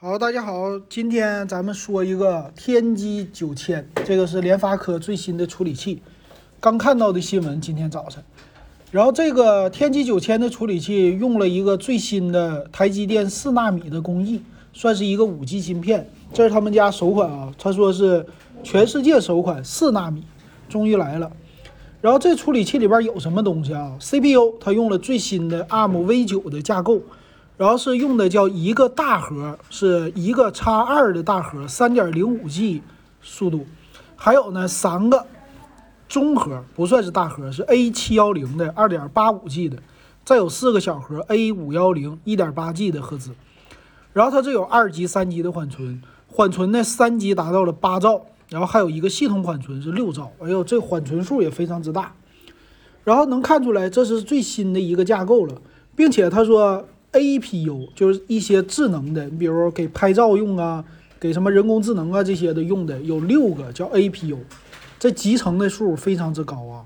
好，大家好，今天咱们说一个天玑九千，这个是联发科最新的处理器，刚看到的新闻，今天早晨。然后这个天玑九千的处理器用了一个最新的台积电四纳米的工艺，算是一个五 G 芯片，这是他们家首款啊，他说是全世界首款四纳米，终于来了。然后这处理器里边有什么东西啊？CPU 它用了最新的 ARM V 九的架构。然后是用的叫一个大核，是一个叉二的大核，三点零五 G 速度，还有呢三个中核，不算是大核，是 A 七幺零的二点八五 G 的，再有四个小核 A 五幺零一点八 G 的赫兹。然后它这有二级、三级的缓存，缓存呢三级达到了八兆，然后还有一个系统缓存是六兆，哎呦，这缓存数也非常之大。然后能看出来这是最新的一个架构了，并且他说。APU 就是一些智能的，你比如给拍照用啊，给什么人工智能啊这些的用的，有六个叫 APU，这集成的数非常之高啊。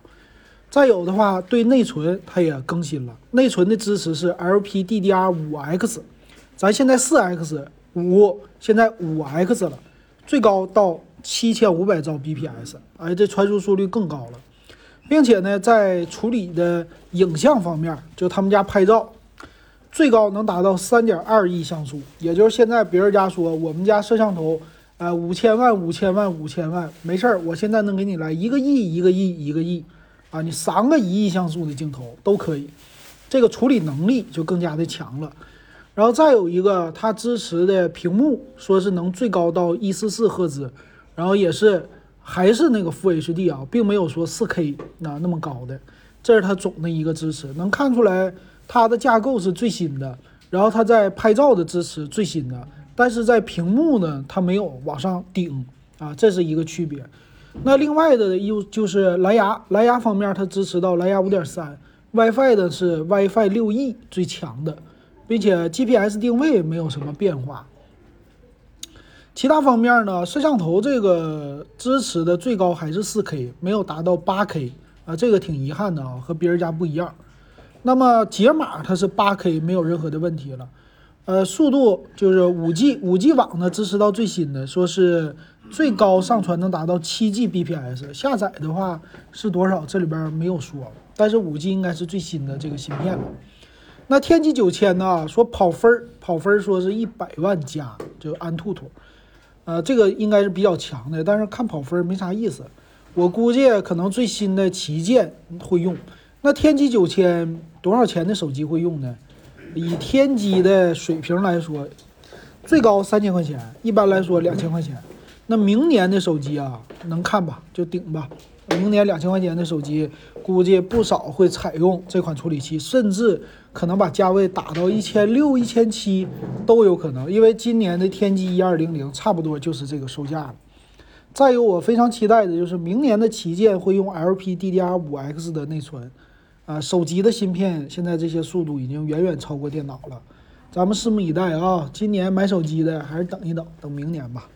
再有的话，对内存它也更新了，内存的支持是 LPDDR5X，咱现在四 X 五，现在五 X 了，最高到七千五百兆 bps，哎，这传输速率更高了，并且呢，在处理的影像方面，就他们家拍照。最高能达到三点二亿像素，也就是现在别人家说我们家摄像头，呃，五千万、五千万、五千万，没事儿，我现在能给你来一个亿、一个亿、一个亿，啊，你三个一亿像素的镜头都可以，这个处理能力就更加的强了。然后再有一个，它支持的屏幕说是能最高到一四四赫兹，然后也是还是那个 Full HD 啊，并没有说四 K 那那么高的，这是它总的一个支持，能看出来。它的架构是最新的，然后它在拍照的支持最新的，但是在屏幕呢，它没有往上顶啊，这是一个区别。那另外的又就是蓝牙，蓝牙方面它支持到蓝牙五点三，WiFi 的是 WiFi 六 E 最强的，并且 GPS 定位没有什么变化。其他方面呢，摄像头这个支持的最高还是四 K，没有达到八 K 啊，这个挺遗憾的啊，和别人家不一样。那么解码它是八 K 没有任何的问题了，呃，速度就是五 G 五 G 网呢支持到最新的，说是最高上传能达到七 G bps，下载的话是多少？这里边没有说，但是五 G 应该是最新的这个芯片了。那天玑九千呢？说跑分儿跑分儿说是一百万加，就安兔兔，呃，这个应该是比较强的，但是看跑分儿没啥意思，我估计可能最新的旗舰会用。那天玑九千多少钱的手机会用呢？以天玑的水平来说，最高三千块钱，一般来说两千块钱。那明年的手机啊，能看吧？就顶吧。明年两千块钱的手机，估计不少会采用这款处理器，甚至可能把价位打到一千六、一千七都有可能。因为今年的天玑一二零零差不多就是这个售价了。再有，我非常期待的就是明年的旗舰会用 LPDDR5X 的内存。啊，手机的芯片现在这些速度已经远远超过电脑了，咱们拭目以待啊！今年买手机的还是等一等，等明年吧。